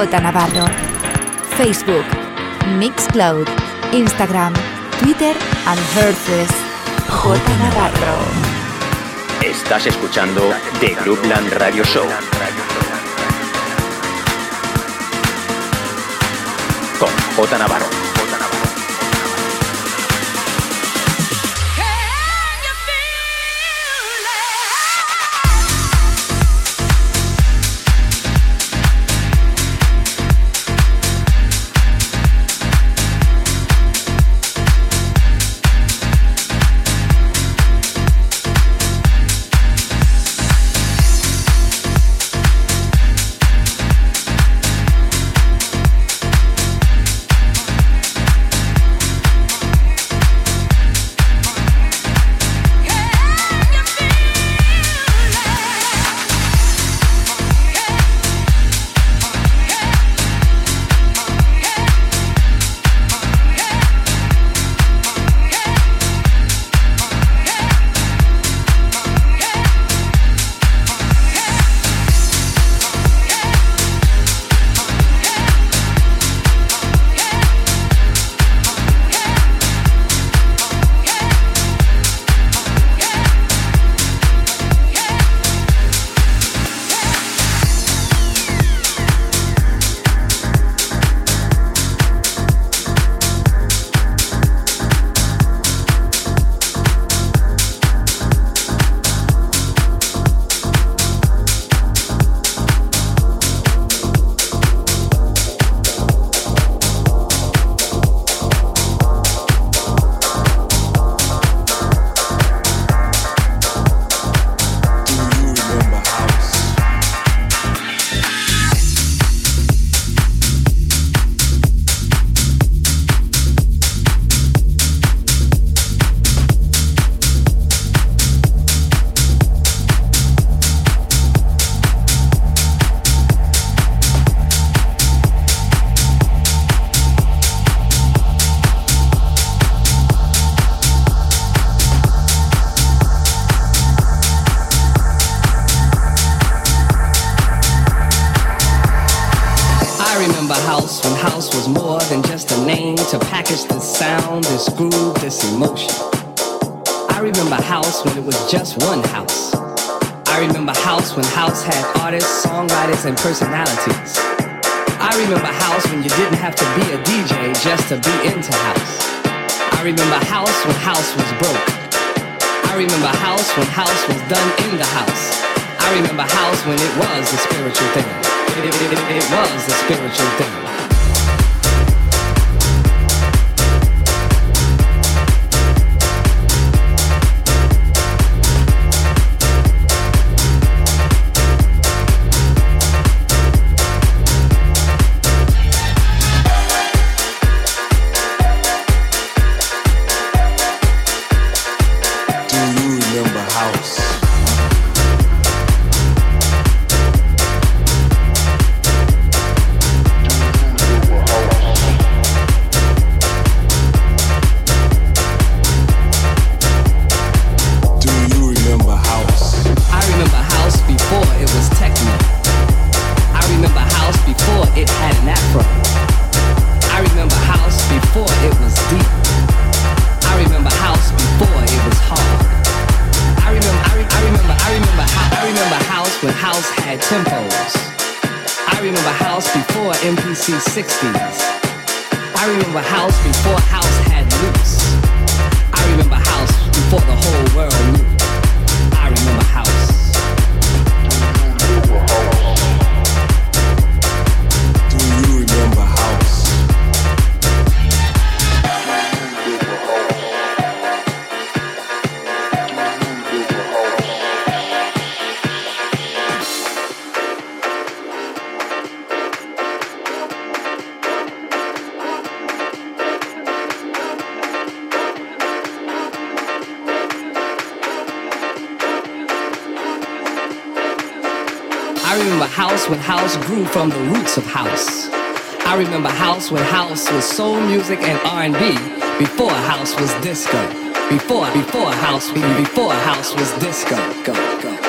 J Navarro. Facebook, Mixcloud, Instagram, Twitter and Herces. J Navarro. Estás escuchando The Groupland Radio Show. Con J Navarro. remember house when house was more than just a name to package this sound, this groove, this emotion. I remember house when it was just one house. I remember house when house had artists, songwriters, and personalities. I remember house when you didn't have to be a DJ just to be into house. I remember house when house was broke. I remember house when house was done in the house. I remember house when it was a spiritual thing. It, it, it, it was a spiritual thing. when house grew from the roots of house. I remember house when house was soul music and R&B before house was disco. Before, before house, before house was disco. Go, go.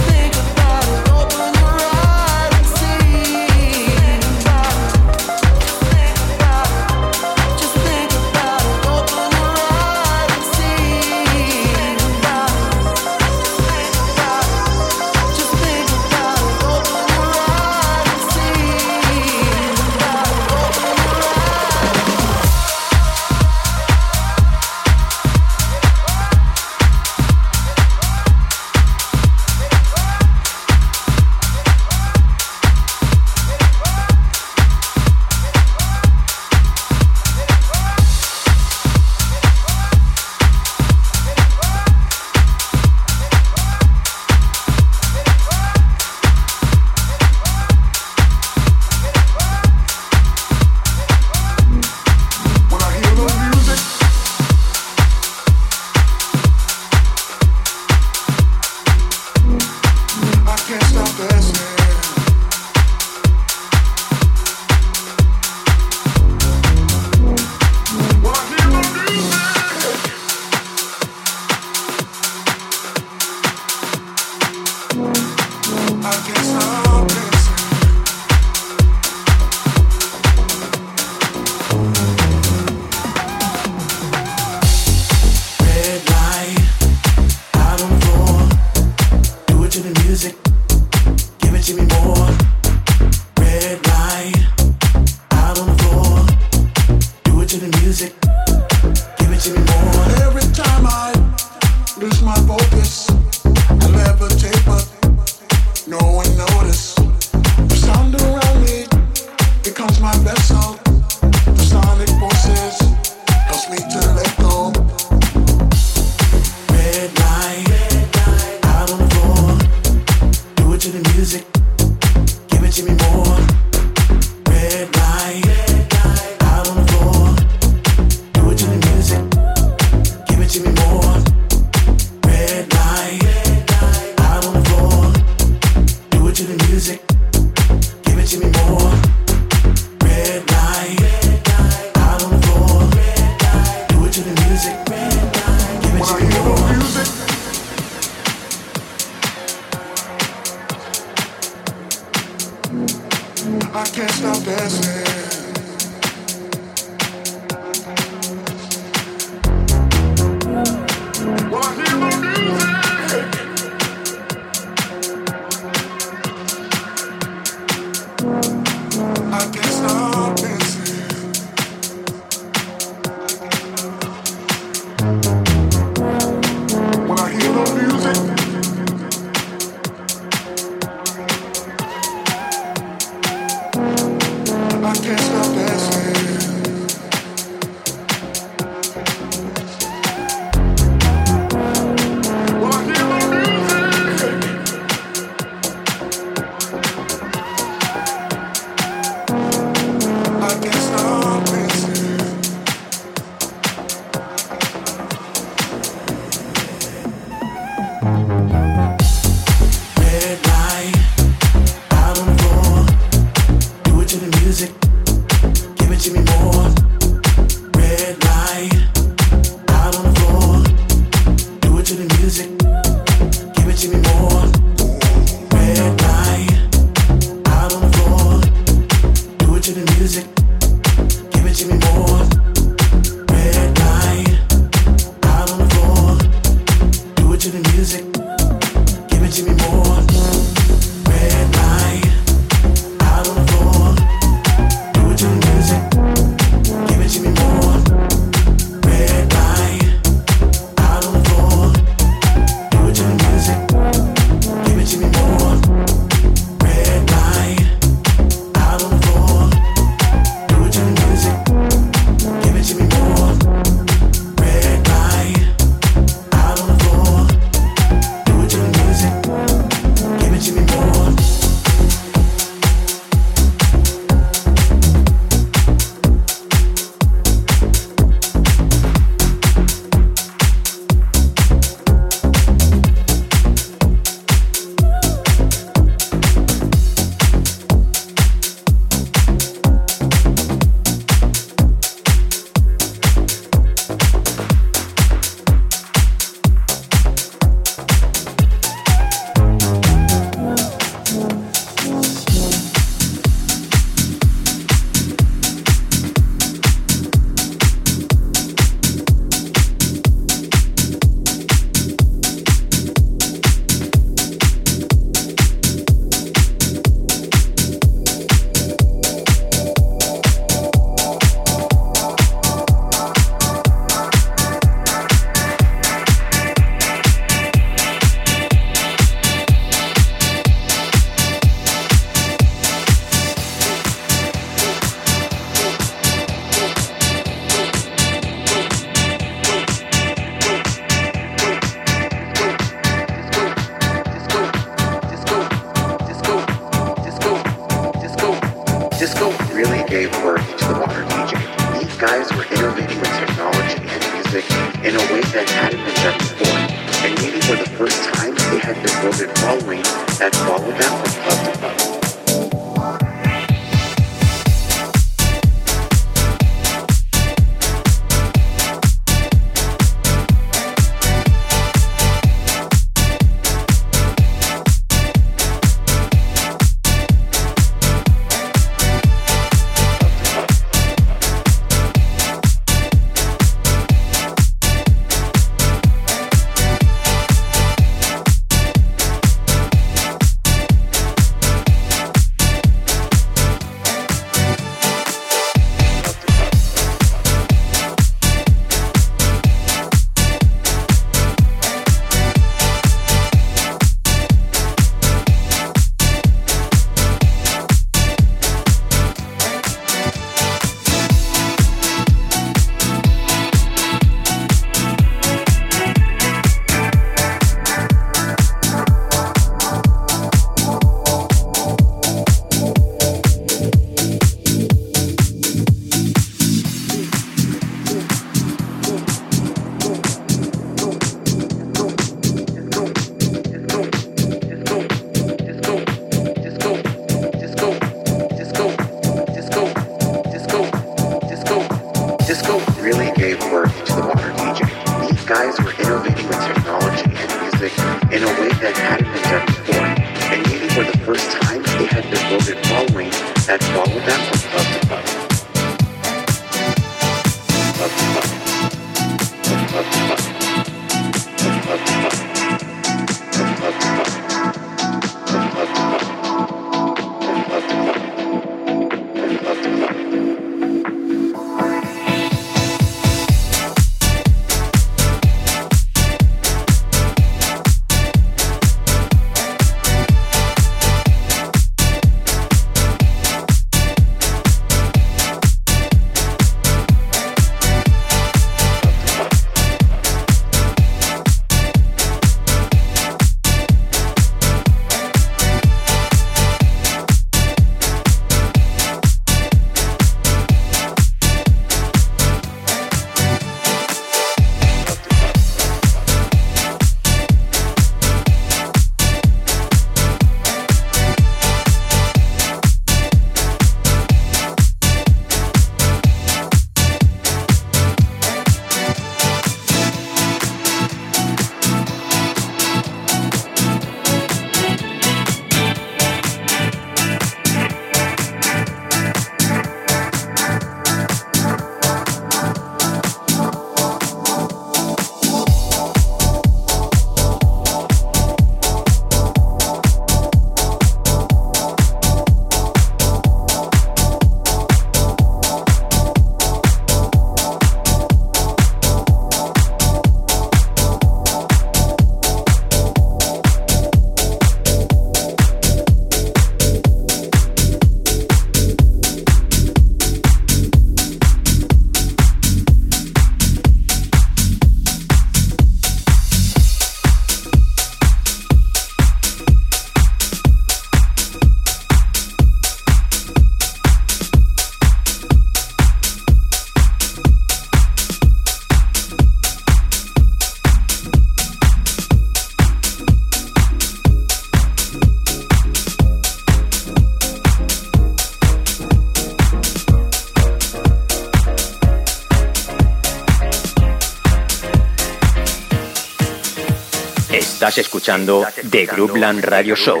escuchando The Groupland Radio Show.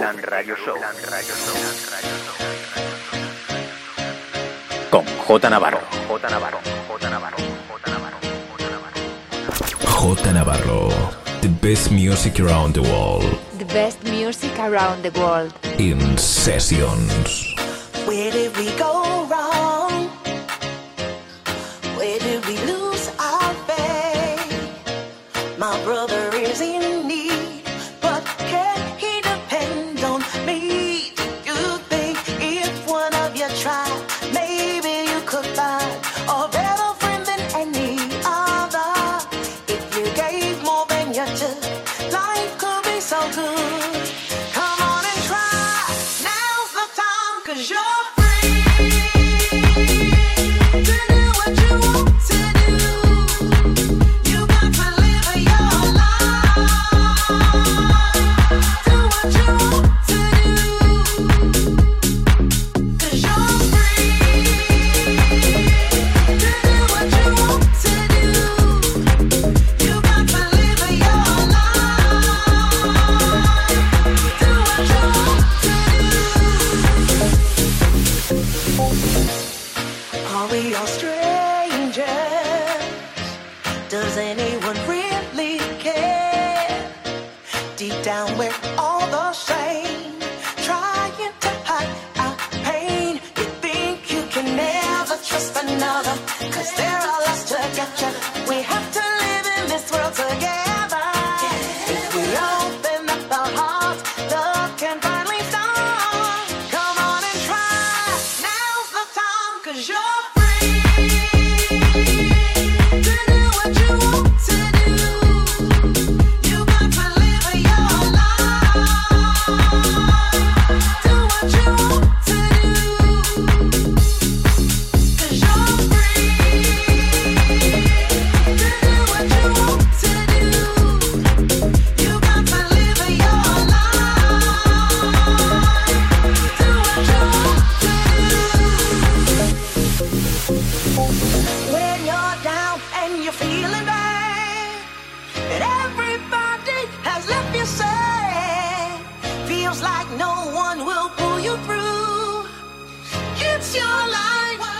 Con J Navarro. J Navarro. J Navarro. J Navarro. The best music around the world. The best music around the world. In sessions.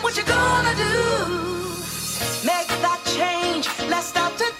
What you gonna do? Make that change. Let's start to.